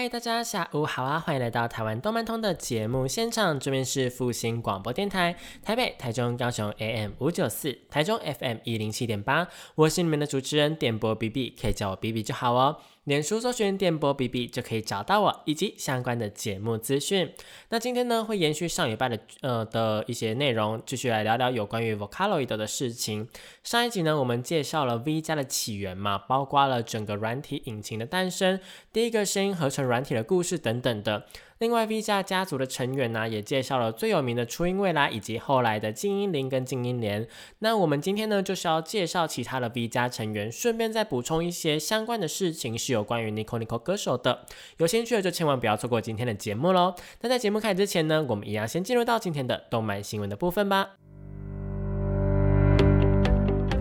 嗨，大家下午好啊！欢迎来到台湾动漫通的节目现场，这边是复兴广播电台，台北、台中、高雄 AM 五九四，台中 FM 一零七点八，我是你们的主持人点播 B B，可以叫我 B B 就好哦。脸书搜寻电波 B B 就可以找到我以及相关的节目资讯。那今天呢，会延续上礼拜的呃的一些内容，继续来聊聊有关于 Vocaloid 的事情。上一集呢，我们介绍了 V 加的起源嘛，包括了整个软体引擎的诞生，第一个声音合成软体的故事等等的。另外，V 家家族的成员呢，也介绍了最有名的初音未来以及后来的静音铃跟静音连。那我们今天呢，就是要介绍其他的 V 家成员，顺便再补充一些相关的事情，是有关于 Nico Nico 歌手的。有兴趣的就千万不要错过今天的节目喽。那在节目开始之前呢，我们一样先进入到今天的动漫新闻的部分吧。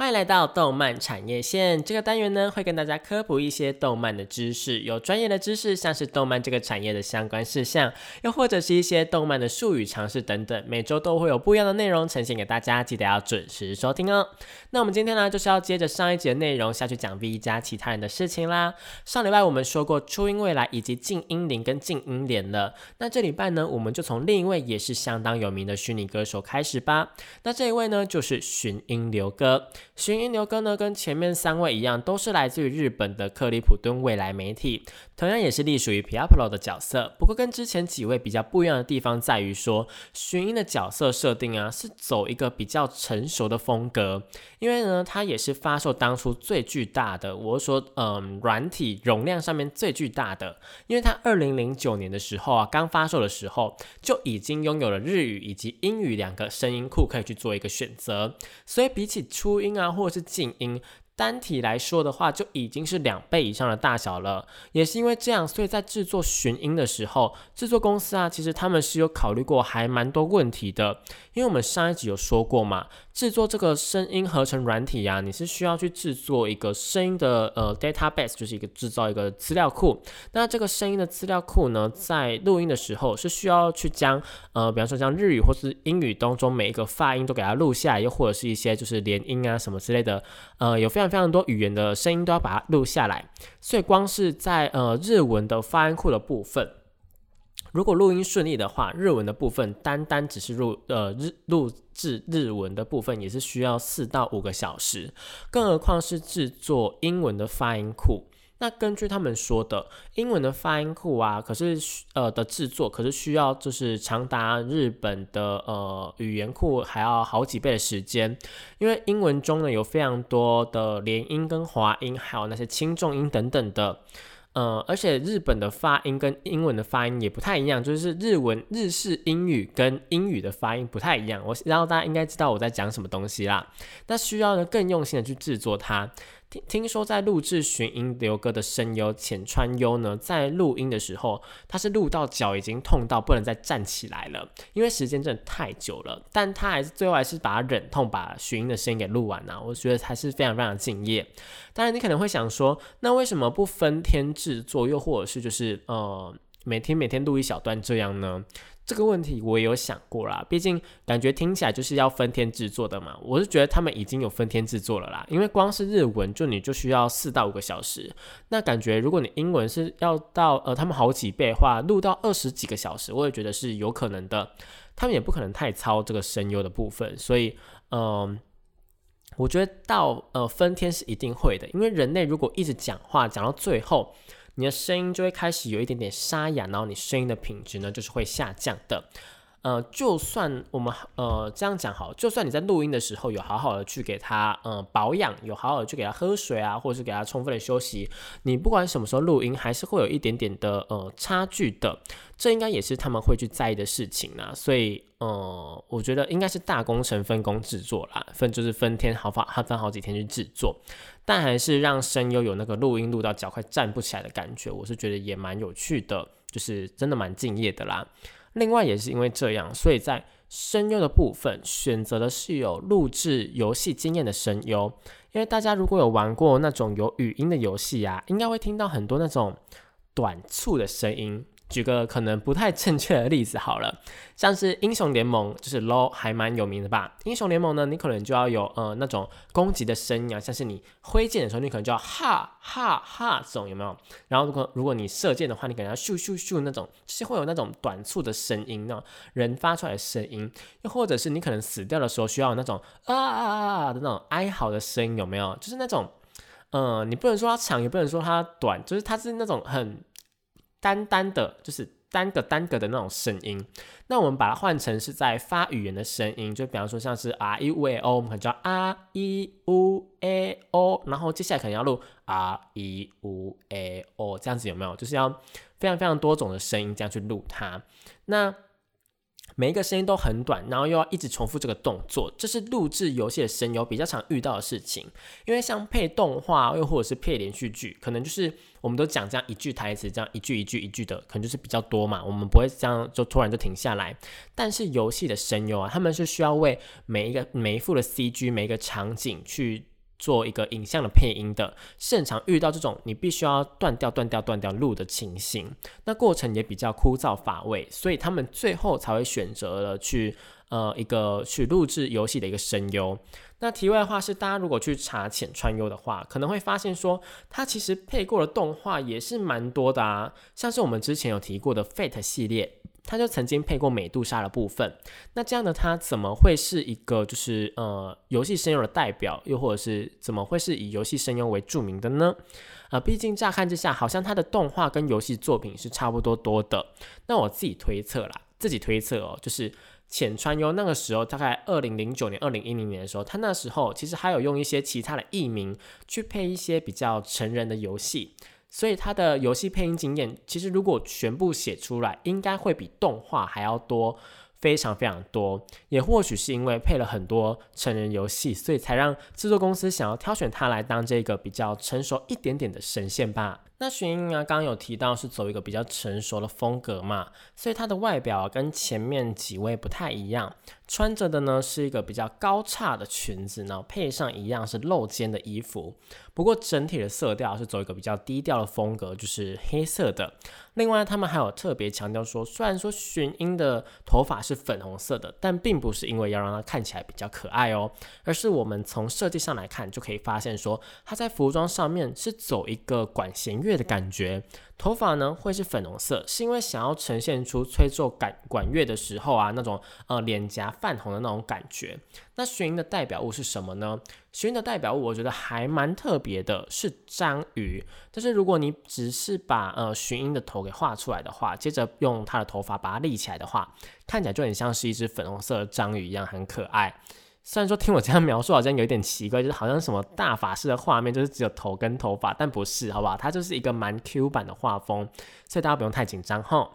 欢迎来到动漫产业线这个单元呢，会跟大家科普一些动漫的知识，有专业的知识，像是动漫这个产业的相关事项，又或者是一些动漫的术语常识等等。每周都会有不一样的内容呈现给大家，记得要准时收听哦。那我们今天呢，就是要接着上一集的内容下去讲 V 加其他人的事情啦。上礼拜我们说过初音未来以及静音铃跟静音连了，那这礼拜呢，我们就从另一位也是相当有名的虚拟歌手开始吧。那这一位呢，就是寻音流歌。寻音流歌呢，跟前面三位一样，都是来自于日本的克里普顿未来媒体，同样也是隶属于 p i a p l o 的角色。不过跟之前几位比较不一样的地方在于说，寻音的角色设定啊，是走一个比较成熟的风格。因为呢，它也是发售当初最巨大的，我说，嗯，软体容量上面最巨大的。因为它二零零九年的时候啊，刚发售的时候就已经拥有了日语以及英语两个声音库可以去做一个选择，所以比起初音啊。或者是静音。单体来说的话，就已经是两倍以上的大小了。也是因为这样，所以在制作寻音的时候，制作公司啊，其实他们是有考虑过还蛮多问题的。因为我们上一集有说过嘛，制作这个声音合成软体呀，你是需要去制作一个声音的呃 database，就是一个制造一个资料库。那这个声音的资料库呢，在录音的时候是需要去将呃，比方说像日语或是英语当中每一个发音都给它录下来，又或者是一些就是连音啊什么之类的，呃，有非常。非常多语言的声音都要把它录下来，所以光是在呃日文的发音库的部分，如果录音顺利的话，日文的部分单单只是录呃日录制日文的部分也是需要四到五个小时，更何况是制作英文的发音库。那根据他们说的，英文的发音库啊，可是呃的制作，可是需要就是长达日本的呃语言库还要好几倍的时间，因为英文中呢有非常多的连音跟滑音，还有那些轻重音等等的。呃，而且日本的发音跟英文的发音也不太一样，就是日文日式英语跟英语的发音不太一样。我然后大家应该知道我在讲什么东西啦。那需要呢更用心的去制作它。听听说在录制寻音流歌的声优浅川优呢，在录音的时候，他是录到脚已经痛到不能再站起来了，因为时间真的太久了。但他还是最后还是把忍痛把寻音的声音给录完了。我觉得还是非常非常敬业。当然，你可能会想说，那为什么不分天制作，又或者是就是呃每天每天录一小段这样呢？这个问题我也有想过啦，毕竟感觉听起来就是要分天制作的嘛。我是觉得他们已经有分天制作了啦，因为光是日文就你就需要四到五个小时，那感觉如果你英文是要到呃他们好几倍话，录到二十几个小时，我也觉得是有可能的。他们也不可能太操这个声优的部分，所以嗯，我觉得到呃分天是一定会的，因为人类如果一直讲话讲到最后。你的声音就会开始有一点点沙哑，然后你声音的品质呢就是会下降的。呃，就算我们呃这样讲好，就算你在录音的时候有好好的去给他呃保养，有好好的去给他喝水啊，或者是给他充分的休息，你不管什么时候录音，还是会有一点点的呃差距的。这应该也是他们会去在意的事情啦。所以呃，我觉得应该是大工程分工制作啦，分就是分天好发，分好几天去制作，但还是让声优有那个录音录到脚快站不起来的感觉，我是觉得也蛮有趣的，就是真的蛮敬业的啦。另外也是因为这样，所以在声优的部分选择的是有录制游戏经验的声优。因为大家如果有玩过那种有语音的游戏啊，应该会听到很多那种短促的声音。举个可能不太正确的例子好了，像是英雄联盟，就是 LO 还蛮有名的吧。英雄联盟呢，你可能就要有呃那种攻击的声音啊，像是你挥剑的时候，你可能就要哈哈哈这种有没有？然后如果如果你射箭的话，你可能要咻咻咻那种，就是会有那种短促的声音，那种人发出来的声音。又或者是你可能死掉的时候需要那种啊啊啊的那种哀嚎的声音，有没有？就是那种，嗯，你不能说它长，也不能说它短，就是它是那种很。单单的，就是单个单个的那种声音。那我们把它换成是在发语言的声音，就比方说像是 R E U A O，我们可能叫 R E U A O，然后接下来可能要录 R E U A O，这样子有没有？就是要非常非常多种的声音这样去录它。那每一个声音都很短，然后又要一直重复这个动作，这是录制游戏的声优比较常遇到的事情。因为像配动画又或者是配连续剧，可能就是我们都讲这样一句台词，这样一句一句一句的，可能就是比较多嘛。我们不会这样就突然就停下来。但是游戏的声优啊，他们是需要为每一个每一副的 CG 每一个场景去。做一个影像的配音的，现场遇到这种你必须要断掉、断掉、断掉录的情形，那过程也比较枯燥乏味，所以他们最后才会选择了去呃一个去录制游戏的一个声优。那题外话是，大家如果去查浅川优的话，可能会发现说他其实配过的动画也是蛮多的啊，像是我们之前有提过的 Fate 系列。他就曾经配过美杜莎的部分，那这样的他怎么会是一个就是呃游戏声优的代表，又或者是怎么会是以游戏声优为著名的呢？啊，毕竟乍看之下，好像他的动画跟游戏作品是差不多多的。那我自己推测啦，自己推测哦，就是浅川优那个时候，大概二零零九年、二零一零年的时候，他那时候其实还有用一些其他的艺名去配一些比较成人的游戏。所以他的游戏配音经验，其实如果全部写出来，应该会比动画还要多，非常非常多。也或许是因为配了很多成人游戏，所以才让制作公司想要挑选他来当这个比较成熟一点点的神仙吧。那徐英啊，刚刚有提到是走一个比较成熟的风格嘛，所以它的外表跟前面几位不太一样，穿着的呢是一个比较高叉的裙子，然后配上一样是露肩的衣服。不过整体的色调是走一个比较低调的风格，就是黑色的。另外，他们还有特别强调说，虽然说玄英的头发是粉红色的，但并不是因为要让它看起来比较可爱哦，而是我们从设计上来看就可以发现说，它在服装上面是走一个管弦乐的感觉。头发呢会是粉红色，是因为想要呈现出吹奏管管乐的时候啊那种呃脸颊泛红的那种感觉。那玄鹰的代表物是什么呢？玄鹰的代表物我觉得还蛮特别的，是章鱼。但是如果你只是把呃玄鹰的头给画出来的话，接着用它的头发把它立起来的话，看起来就很像是一只粉红色的章鱼一样，很可爱。虽然说听我这样描述好像有点奇怪，就是好像什么大法师的画面，就是只有头跟头发，但不是，好不好？它就是一个蛮 Q 版的画风，所以大家不用太紧张哈。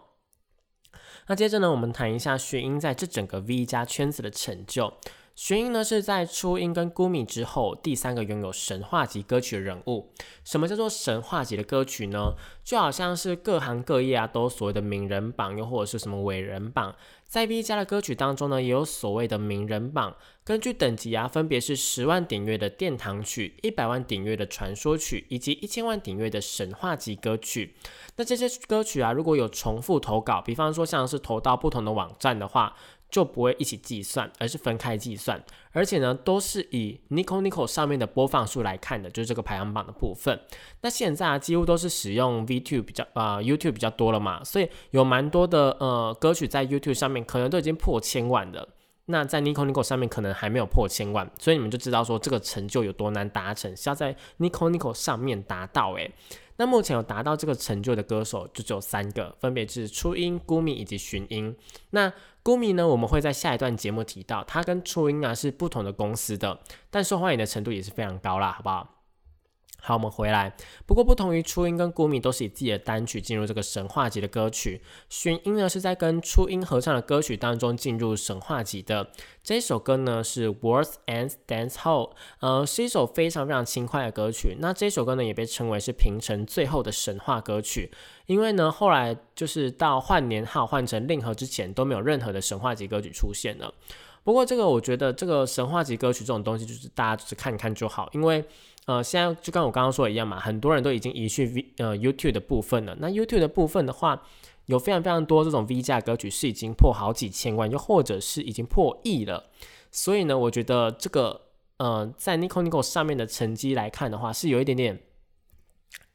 那接着呢，我们谈一下薰音在这整个 V 加圈子的成就。薰英呢是在初音跟 Gumi 之后第三个拥有神话级歌曲的人物。什么叫做神话级的歌曲呢？就好像是各行各业啊都所谓的名人榜，又或者是什么伟人榜。在 V 家的歌曲当中呢，也有所谓的名人榜。根据等级啊，分别是十万点阅的殿堂曲、一百万点阅的传说曲，以及一千万点阅的神话级歌曲。那这些歌曲啊，如果有重复投稿，比方说像是投到不同的网站的话。就不会一起计算，而是分开计算，而且呢，都是以 Nico Nico 上面的播放数来看的，就是这个排行榜的部分。那现在啊，几乎都是使用 VTube 比较啊 YouTube 比较多了嘛，所以有蛮多的呃歌曲在 YouTube 上面可能都已经破千万了。那在 Nico Nico 上面可能还没有破千万，所以你们就知道说这个成就有多难达成，是要在 Nico Nico 上面达到诶。那目前有达到这个成就的歌手就只有三个，分别是初音、Gumi 以及寻音。那 Gumi 呢，我们会在下一段节目提到，它跟初音啊是不同的公司的，但受欢迎的程度也是非常高啦，好不好？好，我们回来。不过，不同于初音跟古米都是以自己的单曲进入这个神话级的歌曲，寻音呢是在跟初音合唱的歌曲当中进入神话级的。这首歌呢是《Words and Dance Hall》，呃，是一首非常非常轻快的歌曲。那这首歌呢也被称为是平成最后的神话歌曲，因为呢后来就是到换年号换成令和之前都没有任何的神话级歌曲出现了。不过这个我觉得这个神话级歌曲这种东西就是大家就是看看就好，因为。呃，现在就跟我刚刚说的一样嘛，很多人都已经移去 V 呃 YouTube 的部分了。那 YouTube 的部分的话，有非常非常多这种 V 价歌曲是已经破好几千万，又或者是已经破亿了。所以呢，我觉得这个呃，在 Nico Nico 上面的成绩来看的话，是有一点点。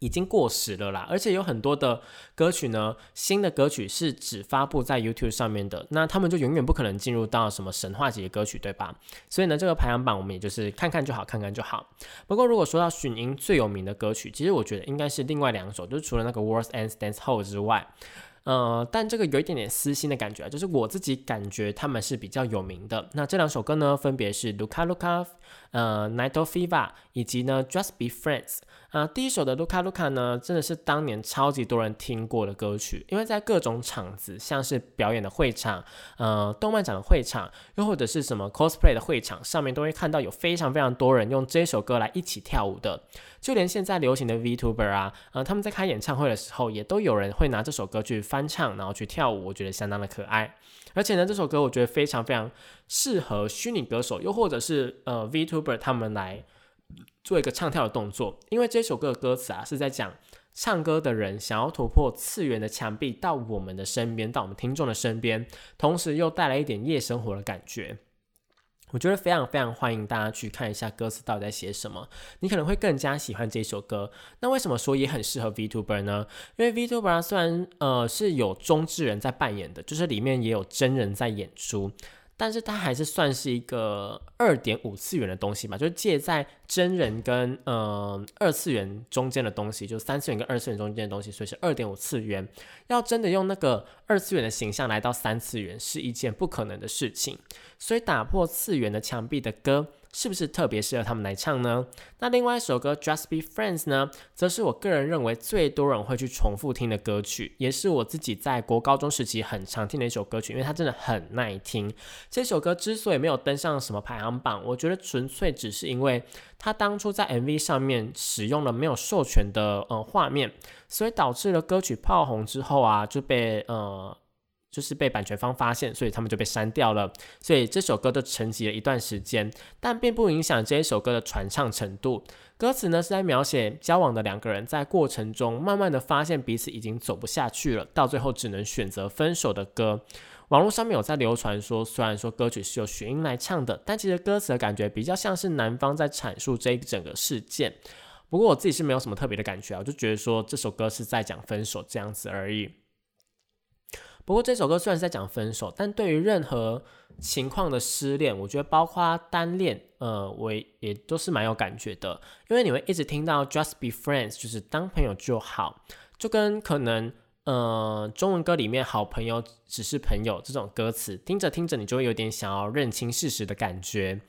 已经过时了啦，而且有很多的歌曲呢，新的歌曲是只发布在 YouTube 上面的，那他们就永远不可能进入到什么神话级的歌曲，对吧？所以呢，这个排行榜我们也就是看看就好，看看就好。不过如果说到寻音最有名的歌曲，其实我觉得应该是另外两首，就是除了那个 Words and Dance Hall 之外。呃，但这个有一点点私心的感觉啊，就是我自己感觉他们是比较有名的。那这两首歌呢，分别是 Luca Luca，呃，Night of Fever，以及呢 Just Be Friends。啊，第一首的 Luca Luca 呢，真的是当年超级多人听过的歌曲，因为在各种场子，像是表演的会场，呃，动漫展的会场，又或者是什么 cosplay 的会场，上面都会看到有非常非常多人用这首歌来一起跳舞的。就连现在流行的 VTuber 啊，呃，他们在开演唱会的时候，也都有人会拿这首歌去翻唱，然后去跳舞，我觉得相当的可爱。而且呢，这首歌我觉得非常非常适合虚拟歌手，又或者是呃 VTuber 他们来。做一个唱跳的动作，因为这首歌的歌词啊是在讲唱歌的人想要突破次元的墙壁到我们的身边，到我们听众的身边，同时又带来一点夜生活的感觉。我觉得非常非常欢迎大家去看一下歌词到底在写什么，你可能会更加喜欢这首歌。那为什么说也很适合 VTuber 呢？因为 VTuber 虽然呃是有中之人在扮演的，就是里面也有真人在演出。但是它还是算是一个二点五次元的东西嘛，就是介在真人跟呃二次元中间的东西，就三次元跟二次元中间的东西，所以是二点五次元。要真的用那个二次元的形象来到三次元，是一件不可能的事情。所以打破次元的墙壁的歌。是不是特别适合他们来唱呢？那另外一首歌《Just Be Friends》呢，则是我个人认为最多人会去重复听的歌曲，也是我自己在国高中时期很常听的一首歌曲，因为它真的很耐听。这首歌之所以没有登上什么排行榜，我觉得纯粹只是因为它当初在 MV 上面使用了没有授权的呃画面，所以导致了歌曲炮红之后啊就被呃。就是被版权方发现，所以他们就被删掉了。所以这首歌就沉寂了一段时间，但并不影响这一首歌的传唱程度。歌词呢是在描写交往的两个人在过程中慢慢的发现彼此已经走不下去了，到最后只能选择分手的歌。网络上面有在流传说，虽然说歌曲是由雪英来唱的，但其实歌词的感觉比较像是男方在阐述这一整个事件。不过我自己是没有什么特别的感觉啊，我就觉得说这首歌是在讲分手这样子而已。不过这首歌虽然是在讲分手，但对于任何情况的失恋，我觉得包括单恋，呃，我也都是蛮有感觉的。因为你会一直听到 “just be friends”，就是当朋友就好，就跟可能，呃，中文歌里面“好朋友只是朋友”这种歌词，听着听着你就会有点想要认清事实的感觉。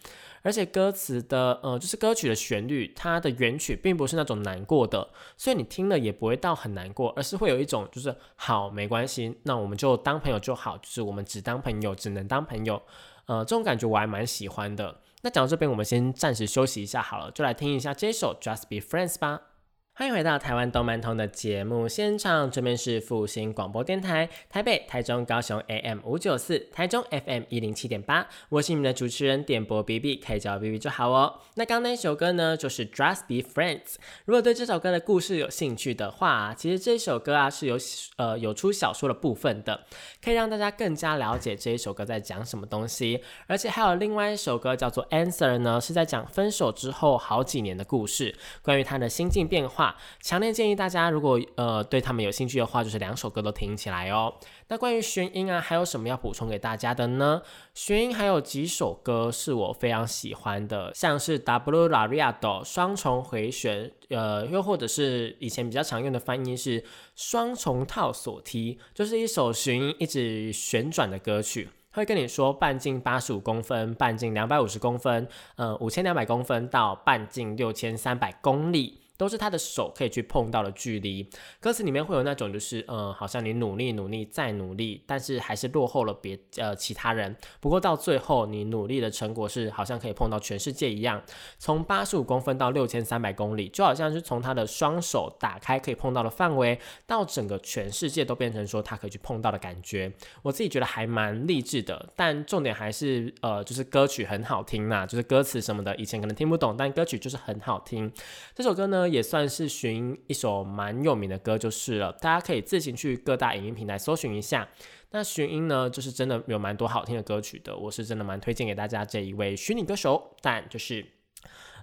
而且歌词的，呃，就是歌曲的旋律，它的原曲并不是那种难过的，所以你听了也不会到很难过，而是会有一种就是好没关系，那我们就当朋友就好，就是我们只当朋友，只能当朋友，呃，这种感觉我还蛮喜欢的。那讲到这边，我们先暂时休息一下好了，就来听一下这首 Just Be Friends 吧。欢迎回到台湾动漫通的节目现场，这边是复兴广播电台，台北、台中、高雄 AM 五九四，台中 FM 一零七点八，我是你们的主持人点播 B B，可以叫我 B B 就好哦。那刚刚那首歌呢，就是 Just Be Friends。如果对这首歌的故事有兴趣的话，其实这一首歌啊是有呃有出小说的部分的，可以让大家更加了解这一首歌在讲什么东西。而且还有另外一首歌叫做 Answer 呢，是在讲分手之后好几年的故事，关于他的心境变化。话，强烈建议大家如果呃对他们有兴趣的话，就是两首歌都听起来哦。那关于玄音啊，还有什么要补充给大家的呢？玄音还有几首歌是我非常喜欢的，像是 W Lariado 双重回旋，呃，又或者是以前比较常用的翻译是双重套锁梯，就是一首玄音一直旋转的歌曲，会跟你说半径八十五公分，半径两百五十公分，呃，五千两百公分到半径六千三百公里。都是他的手可以去碰到的距离。歌词里面会有那种就是，呃，好像你努力努力再努力，但是还是落后了别呃其他人。不过到最后，你努力的成果是好像可以碰到全世界一样。从八十五公分到六千三百公里，就好像是从他的双手打开可以碰到的范围，到整个全世界都变成说他可以去碰到的感觉。我自己觉得还蛮励志的。但重点还是，呃，就是歌曲很好听呐，就是歌词什么的，以前可能听不懂，但歌曲就是很好听。这首歌呢。也算是寻一首蛮有名的歌就是了，大家可以自行去各大影音平台搜寻一下。那寻音呢，就是真的有蛮多好听的歌曲的，我是真的蛮推荐给大家这一位虚拟歌手。但就是，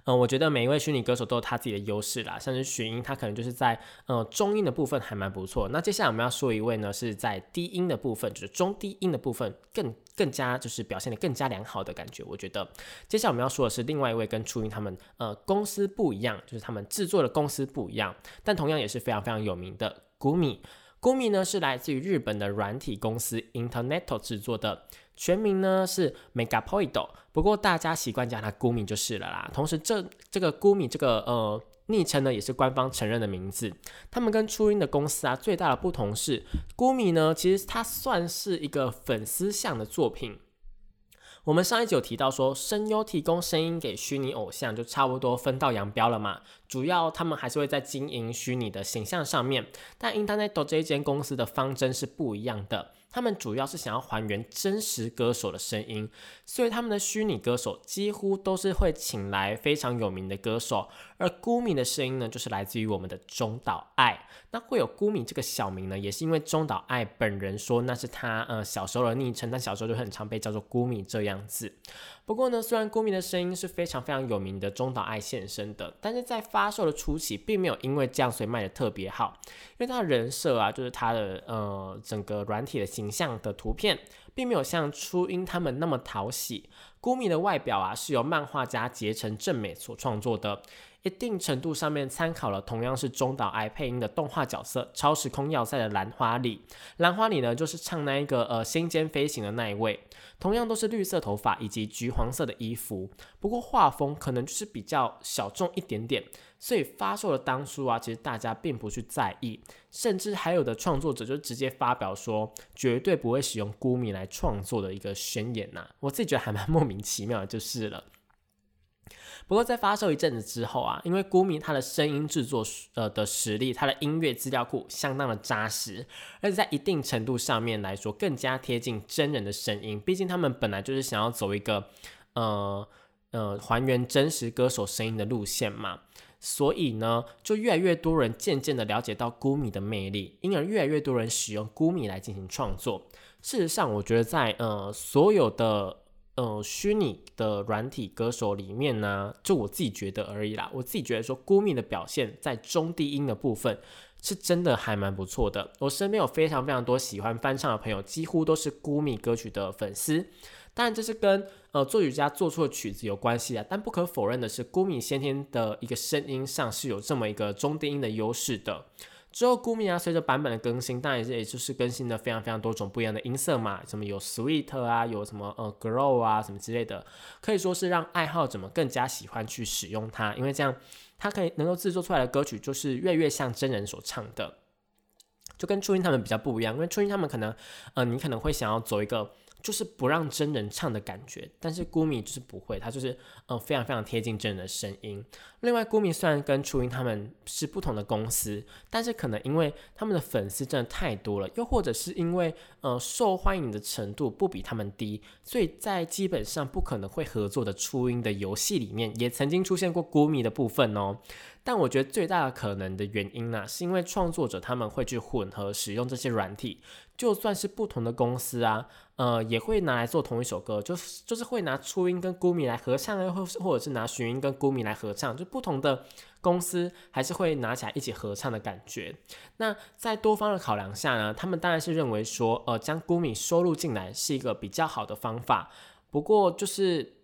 嗯，我觉得每一位虚拟歌手都有他自己的优势啦，像是寻音，他可能就是在呃中音的部分还蛮不错。那接下来我们要说一位呢，是在低音的部分，就是中低音的部分更。更加就是表现的更加良好的感觉，我觉得。接下来我们要说的是另外一位跟初音他们呃公司不一样，就是他们制作的公司不一样，但同样也是非常非常有名的。Gumi。Gumi 呢是来自于日本的软体公司 Internet 制作的，全名呢是 Mega Poi Do，不过大家习惯叫它古米就是了啦。同时这这个古米这个呃。昵称呢也是官方承认的名字。他们跟初音的公司啊最大的不同是，孤米呢其实它算是一个粉丝向的作品。我们上一集有提到说，声优提供声音给虚拟偶像就差不多分道扬镳了嘛。主要他们还是会在经营虚拟的形象上面，但 Internet 这一间公司的方针是不一样的。他们主要是想要还原真实歌手的声音，所以他们的虚拟歌手几乎都是会请来非常有名的歌手。而孤米的声音呢，就是来自于我们的中岛爱。那会有孤米这个小名呢，也是因为中岛爱本人说那是他呃小时候的昵称，他小时候就很常被叫做孤米这样子。不过呢，虽然孤米的声音是非常非常有名的中岛爱现身的，但是在发售的初期，并没有因为这样所以卖的特别好，因为他的人设啊，就是他的呃整个软体的形象的图片，并没有像初音他们那么讨喜。孤米的外表啊，是由漫画家结城正美所创作的。一定程度上面参考了同样是中岛爱配音的动画角色《超时空要塞》的兰花里，兰花里呢就是唱那一个呃星间飞行的那一位，同样都是绿色头发以及橘黄色的衣服，不过画风可能就是比较小众一点点，所以发售的当初啊，其实大家并不去在意，甚至还有的创作者就直接发表说绝对不会使用孤米来创作的一个宣言呐，我自己觉得还蛮莫名其妙的，就是了。不过在发售一阵子之后啊，因为孤米他的声音制作呃的实力，他的音乐资料库相当的扎实，而且在一定程度上面来说更加贴近真人的声音。毕竟他们本来就是想要走一个呃呃还原真实歌手声音的路线嘛，所以呢，就越来越多人渐渐的了解到孤米的魅力，因而越来越多人使用孤米来进行创作。事实上，我觉得在呃所有的。呃，虚拟的软体歌手里面呢，就我自己觉得而已啦。我自己觉得说，孤米的表现在中低音的部分是真的还蛮不错的。我身边有非常非常多喜欢翻唱的朋友，几乎都是孤米歌曲的粉丝。当然，这是跟呃作曲家做出的曲子有关系啊。但不可否认的是，孤米先天的一个声音上是有这么一个中低音的优势的。之后，，Gumi 啊，随着版本的更新，当然也也就是更新了非常非常多种不一样的音色嘛，什么有 sweet 啊，有什么呃 grow 啊，什么之类的，可以说是让爱好者们更加喜欢去使用它，因为这样它可以能够制作出来的歌曲就是越越像真人所唱的，就跟初音他们比较不一样，因为初音他们可能呃，你可能会想要走一个。就是不让真人唱的感觉，但是孤米就是不会，他就是呃非常非常贴近真人的声音。另外，孤米虽然跟初音他们是不同的公司，但是可能因为他们的粉丝真的太多了，又或者是因为呃受欢迎的程度不比他们低，所以在基本上不可能会合作的初音的游戏里面，也曾经出现过孤米的部分哦。但我觉得最大的可能的原因呢，是因为创作者他们会去混合使用这些软体，就算是不同的公司啊。呃，也会拿来做同一首歌，就是就是会拿初音跟孤米来合唱，或或者是拿寻音跟孤米来合唱，就不同的公司还是会拿起来一起合唱的感觉。那在多方的考量下呢，他们当然是认为说，呃，将孤米收录进来是一个比较好的方法。不过就是。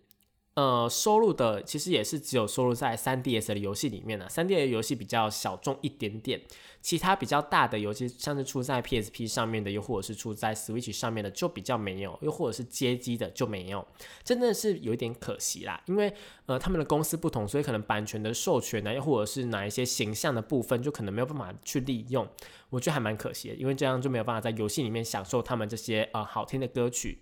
呃，收录的其实也是只有收录在 3DS 的游戏里面呢。3DS 的游戏比较小众一点点，其他比较大的游戏，像是出在 PSP 上面的，又或者是出在 Switch 上面的，就比较没有，又或者是街机的就没有，真的是有一点可惜啦。因为呃，他们的公司不同，所以可能版权的授权呢，又或者是哪一些形象的部分，就可能没有办法去利用。我觉得还蛮可惜的，因为这样就没有办法在游戏里面享受他们这些呃好听的歌曲。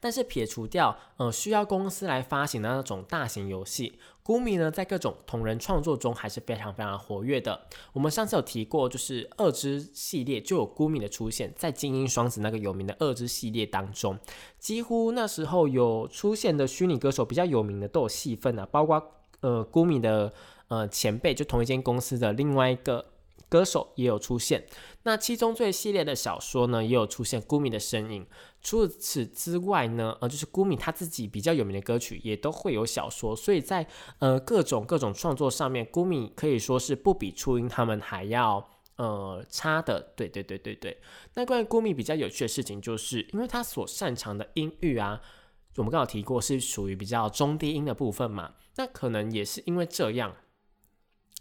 但是撇除掉，呃，需要公司来发行的那种大型游戏，孤米呢，在各种同人创作中还是非常非常活跃的。我们上次有提过，就是二之系列就有孤米的出现在精英双子那个有名的二之系列当中，几乎那时候有出现的虚拟歌手比较有名的都有戏份啊，包括呃孤米的呃前辈，就同一间公司的另外一个。歌手也有出现，那七宗罪系列的小说呢，也有出现孤米的身影。除此之外呢，呃，就是孤米他自己比较有名的歌曲也都会有小说，所以在呃各种各种创作上面，孤米可以说是不比初音他们还要呃差的。对对对对对。那关于孤米比较有趣的事情，就是因为他所擅长的音域啊，我们刚好提过是属于比较中低音的部分嘛，那可能也是因为这样。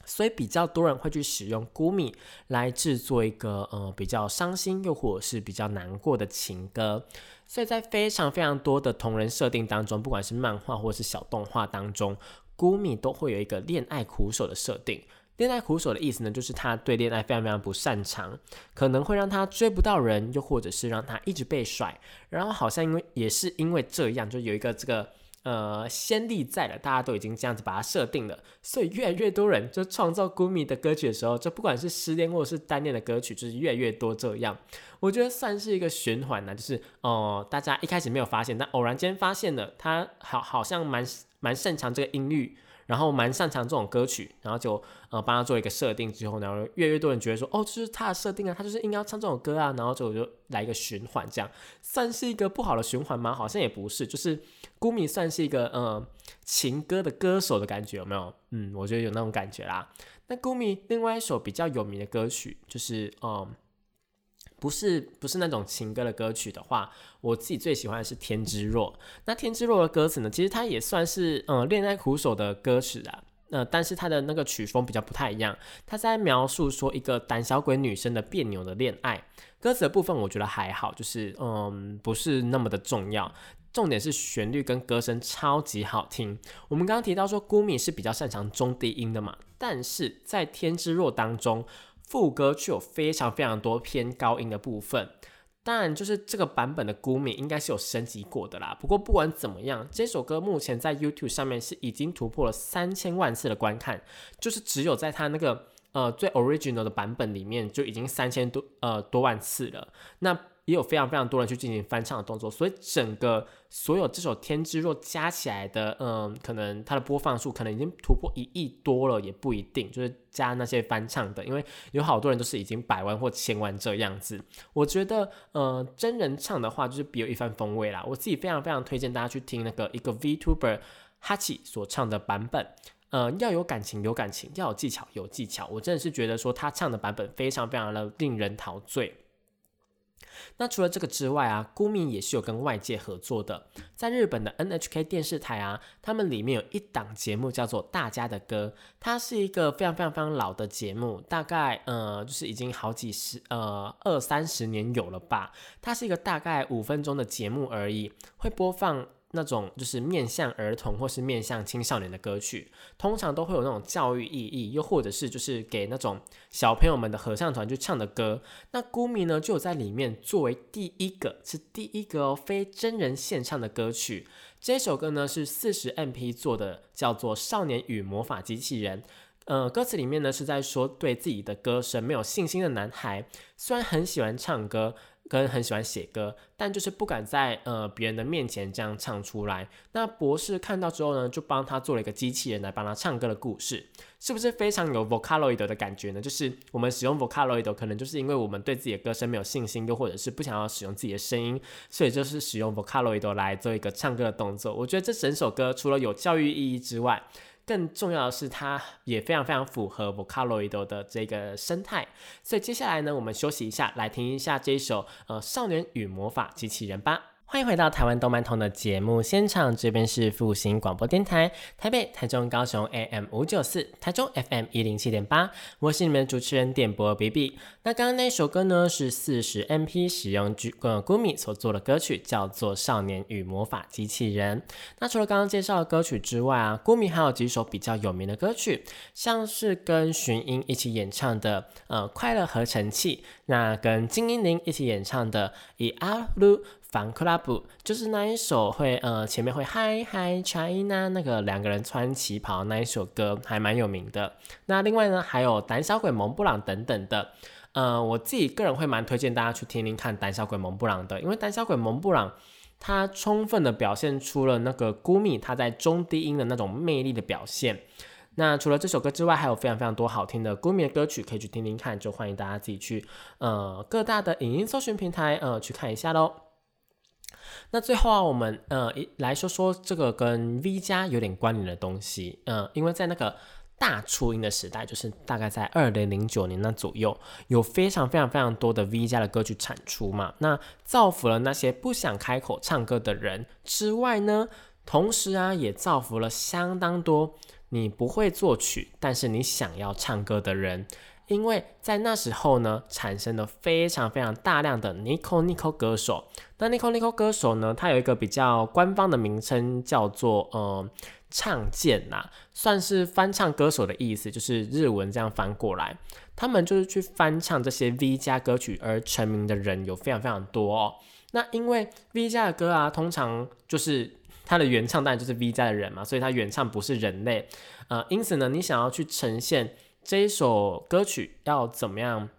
所以比较多人会去使用孤米来制作一个呃比较伤心又或者是比较难过的情歌，所以在非常非常多的同人设定当中，不管是漫画或是小动画当中，孤米都会有一个恋爱苦手的设定。恋爱苦手的意思呢，就是他对恋爱非常非常不擅长，可能会让他追不到人，又或者是让他一直被甩，然后好像因为也是因为这样，就有一个这个。呃，先例在了，大家都已经这样子把它设定了，所以越来越多人就创造歌迷的歌曲的时候，就不管是失恋或者是单恋的歌曲，就是越来越多这样。我觉得算是一个循环呢，就是哦，大家一开始没有发现，但偶然间发现了，他好好像蛮蛮擅长这个音域。然后蛮擅长这种歌曲，然后就呃帮他做一个设定之后，然后越越多人觉得说，哦，这是他的设定啊，他就是应该要唱这首歌啊，然后就我就来一个循环，这样算是一个不好的循环吗？好像也不是，就是孤米算是一个呃情歌的歌手的感觉，有没有？嗯，我觉得有那种感觉啦。那孤米另外一首比较有名的歌曲就是嗯。不是不是那种情歌的歌曲的话，我自己最喜欢的是《天之若》。那《天之若》的歌词呢，其实它也算是嗯恋爱苦手的歌词啊。呃，但是它的那个曲风比较不太一样，它在描述说一个胆小鬼女生的别扭的恋爱。歌词的部分我觉得还好，就是嗯不是那么的重要。重点是旋律跟歌声超级好听。我们刚刚提到说，孤米是比较擅长中低音的嘛，但是在《天之若》当中。副歌却有非常非常多偏高音的部分，当然就是这个版本的孤米应该是有升级过的啦。不过不管怎么样，这首歌目前在 YouTube 上面是已经突破了三千万次的观看，就是只有在它那个呃最 original 的版本里面就已经三千多呃多万次了。那也有非常非常多人去进行翻唱的动作，所以整个所有这首《天之若》加起来的，嗯，可能它的播放数可能已经突破一亿多了，也不一定。就是加那些翻唱的，因为有好多人都是已经百万或千万这样子。我觉得，呃，真人唱的话就是别有一番风味啦。我自己非常非常推荐大家去听那个一个 VTuber 哈奇所唱的版本，呃，要有感情有感情，要有技巧有技巧。我真的是觉得说他唱的版本非常非常的令人陶醉。那除了这个之外啊，孤米也是有跟外界合作的，在日本的 NHK 电视台啊，他们里面有一档节目叫做《大家的歌》，它是一个非常非常非常老的节目，大概呃就是已经好几十呃二三十年有了吧，它是一个大概五分钟的节目而已，会播放。那种就是面向儿童或是面向青少年的歌曲，通常都会有那种教育意义，又或者是就是给那种小朋友们的合唱团去唱的歌。那孤迷呢，就有在里面作为第一个，是第一个哦，非真人献唱的歌曲。这首歌呢是四十 MP 做的，叫做《少年与魔法机器人》。呃，歌词里面呢是在说对自己的歌声没有信心的男孩，虽然很喜欢唱歌。跟很喜欢写歌，但就是不敢在呃别人的面前这样唱出来。那博士看到之后呢，就帮他做了一个机器人来帮他唱歌的故事，是不是非常有 Vocaloid 的感觉呢？就是我们使用 Vocaloid，可能就是因为我们对自己的歌声没有信心，又或者是不想要使用自己的声音，所以就是使用 Vocaloid 来做一个唱歌的动作。我觉得这整首歌除了有教育意义之外，更重要的是，它也非常非常符合 Vocaloid 的这个生态，所以接下来呢，我们休息一下，来听一下这一首呃《少年与魔法机器人》吧。欢迎回到台湾动漫通的节目现场，这边是复兴广播电台，台北、台中、高雄 AM 五九四，台中 FM 一零七点八，我是你们主持人点播 B B。那刚刚那首歌呢是四十 MP 使用剧呃 Gumi 所做的歌曲，叫做《少年与魔法机器人》。那除了刚刚介绍的歌曲之外啊，Gumi 还有几首比较有名的歌曲，像是跟寻音一起演唱的呃快乐合成器，那跟金英玲一起演唱的以阿鲁。反克拉布就是那一首会呃前面会嗨嗨 China 那个两个人穿旗袍那一首歌还蛮有名的。那另外呢还有胆小鬼蒙布朗等等的。呃，我自己个人会蛮推荐大家去听听看胆小鬼蒙布朗的，因为胆小鬼蒙布朗它充分的表现出了那个咕米他在中低音的那种魅力的表现。那除了这首歌之外，还有非常非常多好听的咕米的歌曲可以去听听看，就欢迎大家自己去呃各大的影音搜寻平台呃去看一下喽。那最后啊，我们呃来说说这个跟 V 加有点关联的东西，嗯，因为在那个大初音的时代，就是大概在二零零九年那左右，有非常非常非常多的 V 加的歌曲产出嘛，那造福了那些不想开口唱歌的人之外呢，同时啊，也造福了相当多你不会作曲，但是你想要唱歌的人。因为在那时候呢，产生了非常非常大量的 Nico Nico 歌手。那 Nico Nico 歌手呢，它有一个比较官方的名称，叫做呃唱见呐，算是翻唱歌手的意思，就是日文这样翻过来。他们就是去翻唱这些 V 加歌曲而成名的人有非常非常多哦。那因为 V 加的歌啊，通常就是它的原唱当然就是 V 加的人嘛，所以它原唱不是人类。呃，因此呢，你想要去呈现。这一首歌曲要怎么样？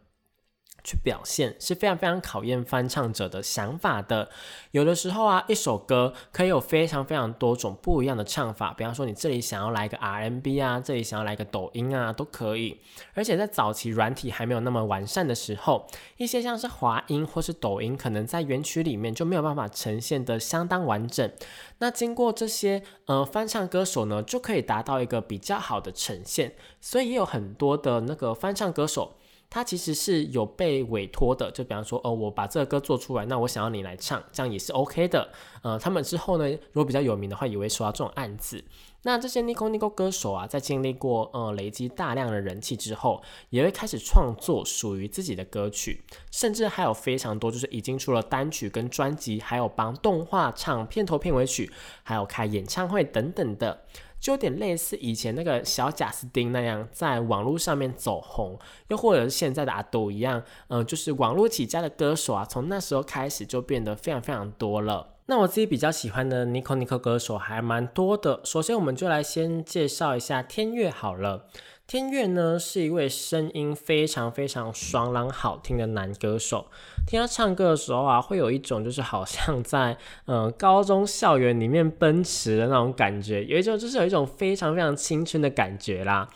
去表现是非常非常考验翻唱者的想法的。有的时候啊，一首歌可以有非常非常多种不一样的唱法。比方说，你这里想要来个 RMB 啊，这里想要来个抖音啊，都可以。而且在早期软体还没有那么完善的时候，一些像是滑音或是抖音，可能在原曲里面就没有办法呈现的相当完整。那经过这些呃翻唱歌手呢，就可以达到一个比较好的呈现。所以也有很多的那个翻唱歌手。他其实是有被委托的，就比方说，哦，我把这个歌做出来，那我想要你来唱，这样也是 OK 的。呃，他们之后呢，如果比较有名的话，也会收到这种案子。那这些 Nico Nico 歌手啊，在经历过呃累积大量的人气之后，也会开始创作属于自己的歌曲，甚至还有非常多就是已经出了单曲跟专辑，还有帮动画唱片头片尾曲，还有开演唱会等等的。就有点类似以前那个小贾斯汀那样，在网络上面走红，又或者是现在的阿杜一样，嗯，就是网络起家的歌手啊，从那时候开始就变得非常非常多了。那我自己比较喜欢的 Nico Nico 歌手还蛮多的。首先，我们就来先介绍一下天乐好了。天乐呢是一位声音非常非常爽朗好听的男歌手，听他唱歌的时候啊，会有一种就是好像在嗯高中校园里面奔驰的那种感觉，有一种就是有一种非常非常青春的感觉啦。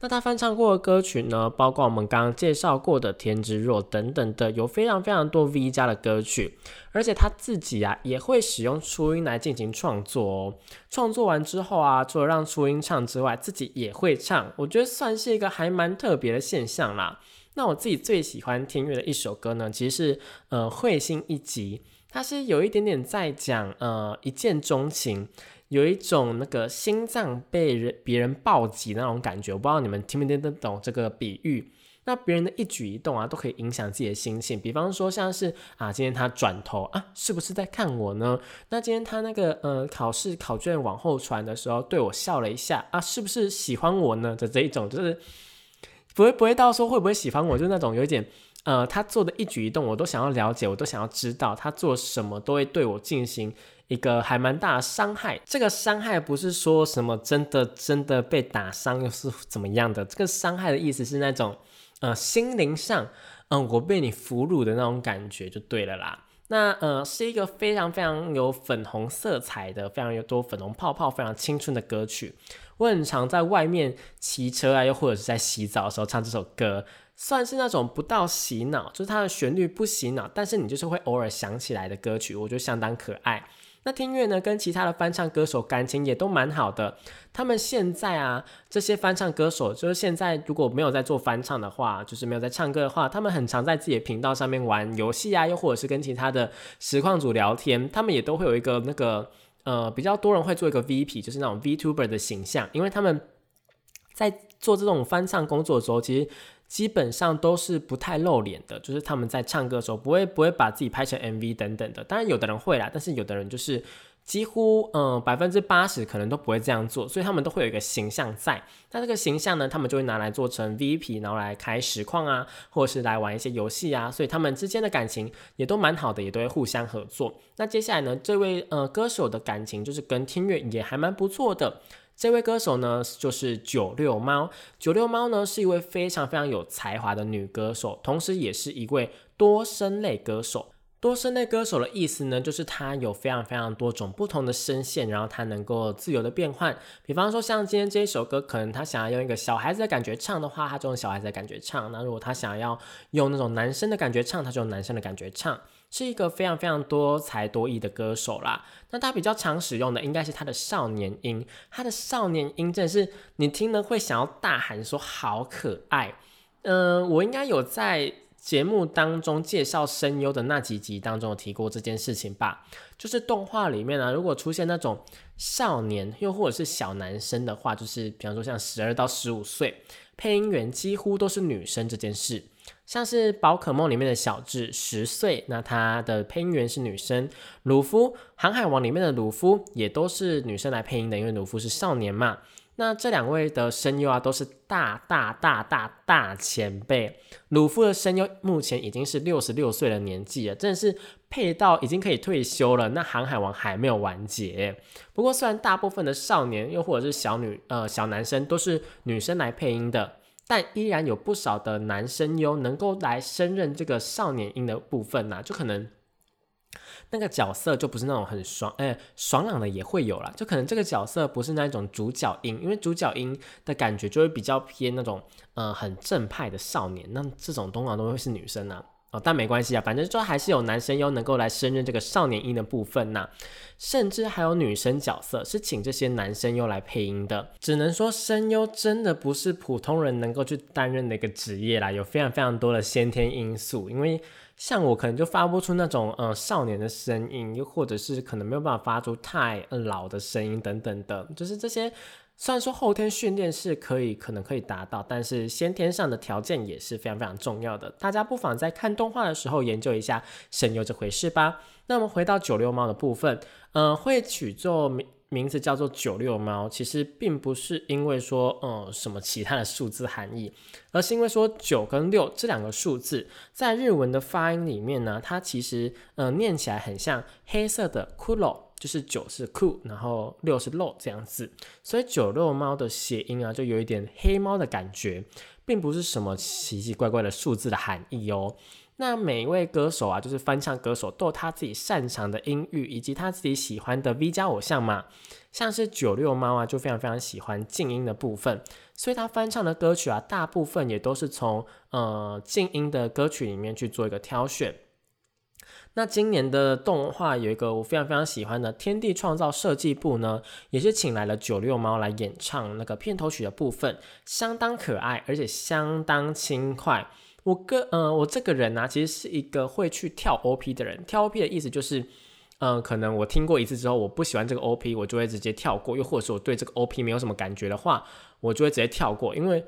那他翻唱过的歌曲呢，包括我们刚刚介绍过的《天之若》等等的，有非常非常多 V 加的歌曲，而且他自己啊也会使用初音来进行创作哦。创作完之后啊，除了让初音唱之外，自己也会唱，我觉得算是一个还蛮特别的现象啦。那我自己最喜欢听乐的一首歌呢，其实是呃《彗星一集》，它是有一点点在讲呃一见钟情。有一种那个心脏被人别人暴击那种感觉，我不知道你们听不听得懂这个比喻。那别人的一举一动啊，都可以影响自己的心情。比方说，像是啊，今天他转头啊，是不是在看我呢？那今天他那个呃考试考卷往后传的时候，对我笑了一下啊，是不是喜欢我呢？的这一种，就是不会不会到说会不会喜欢我，就是那种有一点呃，他做的一举一动，我都想要了解，我都想要知道他做什么，都会对我进行一个还蛮大的伤害。这个伤害不是说什么真的真的被打伤又是怎么样的，这个伤害的意思是那种呃心灵上，嗯，我被你俘虏的那种感觉就对了啦。那呃是一个非常非常有粉红色彩的，非常有多粉红泡泡，非常青春的歌曲。我很常在外面骑车啊，又或者是在洗澡的时候唱这首歌，算是那种不到洗脑，就是它的旋律不洗脑，但是你就是会偶尔想起来的歌曲，我觉得相当可爱。那听乐呢，跟其他的翻唱歌手感情也都蛮好的。他们现在啊，这些翻唱歌手，就是现在如果没有在做翻唱的话，就是没有在唱歌的话，他们很常在自己的频道上面玩游戏啊，又或者是跟其他的实况组聊天，他们也都会有一个那个。呃，比较多人会做一个 VP，就是那种 VTuber 的形象，因为他们在做这种翻唱工作的时候，其实基本上都是不太露脸的，就是他们在唱歌的时候不会不会把自己拍成 MV 等等的。当然有的人会啦，但是有的人就是。几乎嗯百分之八十可能都不会这样做，所以他们都会有一个形象在。那这个形象呢，他们就会拿来做成 VP，然后来开实况啊，或者是来玩一些游戏啊。所以他们之间的感情也都蛮好的，也都会互相合作。那接下来呢，这位呃歌手的感情就是跟听乐也还蛮不错的。这位歌手呢，就是九六猫。九六猫呢，是一位非常非常有才华的女歌手，同时也是一位多声类歌手。多声类歌手的意思呢，就是她有非常非常多种不同的声线，然后她能够自由的变换。比方说，像今天这一首歌，可能她想要用一个小孩子的感觉唱的话，她就用小孩子的感觉唱；那如果她想要用那种男生的感觉唱，她就用男生的感觉唱。是一个非常非常多才多艺的歌手啦。那他比较常使用的应该是他的少年音，他的少年音真的是你听了会想要大喊说好可爱。嗯，我应该有在。节目当中介绍声优的那几集当中有提过这件事情吧？就是动画里面呢，如果出现那种少年又或者是小男生的话，就是比方说像十二到十五岁，配音员几乎都是女生这件事。像是宝可梦里面的小智十岁，那他的配音员是女生；鲁夫航海王里面的鲁夫也都是女生来配音的，因为鲁夫是少年嘛。那这两位的声优啊，都是大大大大大前辈。鲁夫的声优目前已经是六十六岁的年纪了，真的是配到已经可以退休了。那航海王还没有完结。不过，虽然大部分的少年又或者是小女呃小男生都是女生来配音的，但依然有不少的男声优能够来升任这个少年音的部分呐，就可能。那个角色就不是那种很爽，哎，爽朗的也会有啦，就可能这个角色不是那一种主角音，因为主角音的感觉就会比较偏那种，呃，很正派的少年，那这种通常都会是女生啊，哦，但没关系啊，反正就还是有男生优能够来胜任这个少年音的部分呐，甚至还有女生角色是请这些男生优来配音的，只能说声优真的不是普通人能够去担任的一个职业啦，有非常非常多的先天因素，因为。像我可能就发不出那种呃少年的声音，又或者是可能没有办法发出太老的声音等等的，就是这些虽然说后天训练是可以可能可以达到，但是先天上的条件也是非常非常重要的。大家不妨在看动画的时候研究一下声优这回事吧。那我们回到九六猫的部分，嗯，会取作名。名字叫做九六猫，其实并不是因为说，呃，什么其他的数字含义，而是因为说九跟六这两个数字在日文的发音里面呢，它其实，呃，念起来很像黑色的骷髅，就是九是酷，然后六是漏这样子，所以九六猫的谐音啊，就有一点黑猫的感觉，并不是什么奇奇怪怪的数字的含义哦。那每一位歌手啊，就是翻唱歌手，都有他自己擅长的音域，以及他自己喜欢的 V 加偶像嘛。像是九六猫啊，就非常非常喜欢静音的部分，所以他翻唱的歌曲啊，大部分也都是从呃静音的歌曲里面去做一个挑选。那今年的动画有一个我非常非常喜欢的《天地创造设计部》呢，也是请来了九六猫来演唱那个片头曲的部分，相当可爱，而且相当轻快。我个呃，我这个人呢，其实是一个会去跳 OP 的人。跳 OP 的意思就是，嗯，可能我听过一次之后，我不喜欢这个 OP，我就会直接跳过；又或者是我对这个 OP 没有什么感觉的话，我就会直接跳过。因为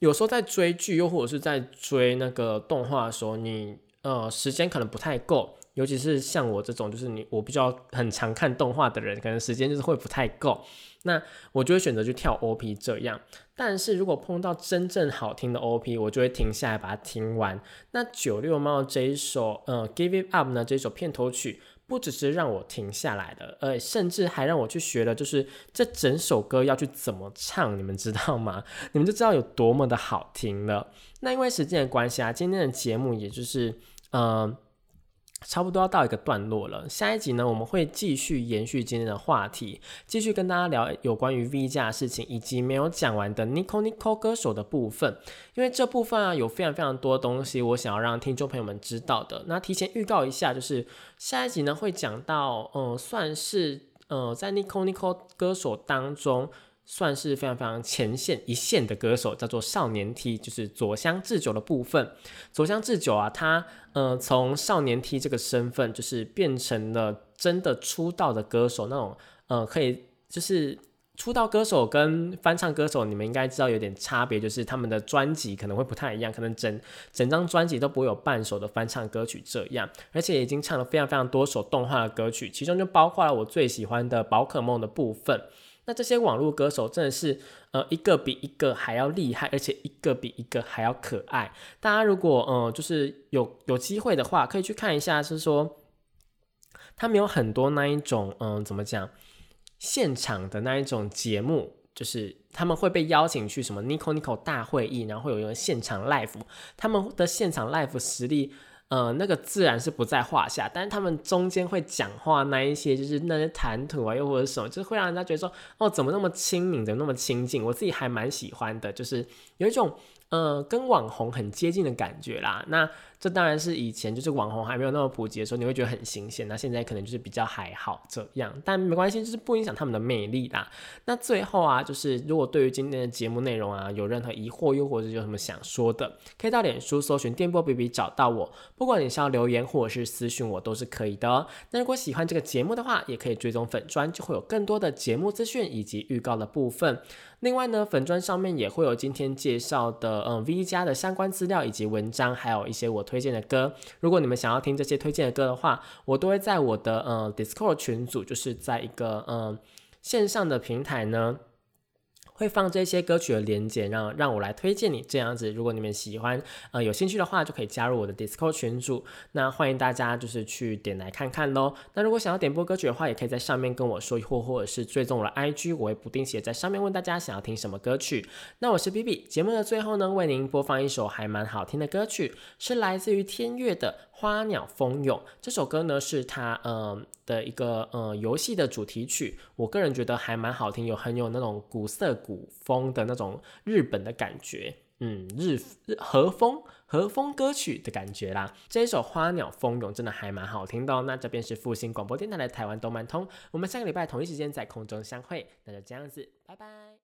有时候在追剧，又或者是在追那个动画的时候，你呃时间可能不太够，尤其是像我这种就是你我比较很常看动画的人，可能时间就是会不太够，那我就会选择去跳 OP 这样。但是如果碰到真正好听的 OP，我就会停下来把它听完。那九六猫这一首呃 Give It Up 呢，这首片头曲。不只是让我停下来的，呃，甚至还让我去学了，就是这整首歌要去怎么唱，你们知道吗？你们就知道有多么的好听了。那因为时间的关系啊，今天的节目也就是，嗯。差不多要到一个段落了，下一集呢，我们会继续延续今天的话题，继续跟大家聊有关于 V 加的事情，以及没有讲完的 Nico Nico 歌手的部分。因为这部分啊，有非常非常多东西，我想要让听众朋友们知道的。那提前预告一下，就是下一集呢会讲到，嗯，算是呃，在 Nico Nico 歌手当中。算是非常非常前线一线的歌手，叫做少年 T，就是佐香智久的部分。佐香智久啊，他呃从少年 T 这个身份，就是变成了真的出道的歌手，那种呃可以就是出道歌手跟翻唱歌手，你们应该知道有点差别，就是他们的专辑可能会不太一样，可能整整张专辑都不会有半首的翻唱歌曲这样，而且已经唱了非常非常多首动画的歌曲，其中就包括了我最喜欢的宝可梦的部分。那这些网络歌手真的是，呃，一个比一个还要厉害，而且一个比一个还要可爱。大家如果，呃，就是有有机会的话，可以去看一下，是说他们有很多那一种，嗯，怎么讲，现场的那一种节目，就是他们会被邀请去什么 Nico Nico 大会议，然后会有一个现场 live，他们的现场 live 实力。呃，那个自然是不在话下，但是他们中间会讲话那一些，就是那些谈吐啊，又或者什么，就是会让人家觉得说，哦，怎么那么亲民，怎么那么亲近？我自己还蛮喜欢的，就是有一种。呃，跟网红很接近的感觉啦。那这当然是以前就是网红还没有那么普及的时候，你会觉得很新鲜。那现在可能就是比较还好这样，但没关系，就是不影响他们的魅力啦。那最后啊，就是如果对于今天的节目内容啊有任何疑惑，又或者有什么想说的，可以到脸书搜寻电波 BB 找到我。不管你是要留言或者是私讯我，都是可以的。那如果喜欢这个节目的话，也可以追踪粉砖，就会有更多的节目资讯以及预告的部分。另外呢，粉砖上面也会有今天介绍的，嗯，V 加的相关资料以及文章，还有一些我推荐的歌。如果你们想要听这些推荐的歌的话，我都会在我的呃 Discord 群组，就是在一个嗯线上的平台呢。会放这些歌曲的连接，让让我来推荐你这样子。如果你们喜欢，呃，有兴趣的话，就可以加入我的 Discord 群组。那欢迎大家就是去点来看看喽。那如果想要点播歌曲的话，也可以在上面跟我说，或或者是追踪我的 IG，我会不定期在上面问大家想要听什么歌曲。那我是 B B，节目的最后呢，为您播放一首还蛮好听的歌曲，是来自于天乐的。花鸟蜂涌这首歌呢，是它呃的一个呃游戏的主题曲，我个人觉得还蛮好听，有很有那种古色古风的那种日本的感觉，嗯，日日和风和风歌曲的感觉啦。这一首花鸟蜂涌真的还蛮好听的。哦那这边是复兴广播电台的台湾动漫通，我们下个礼拜同一时间在空中相会，那就这样子，拜拜。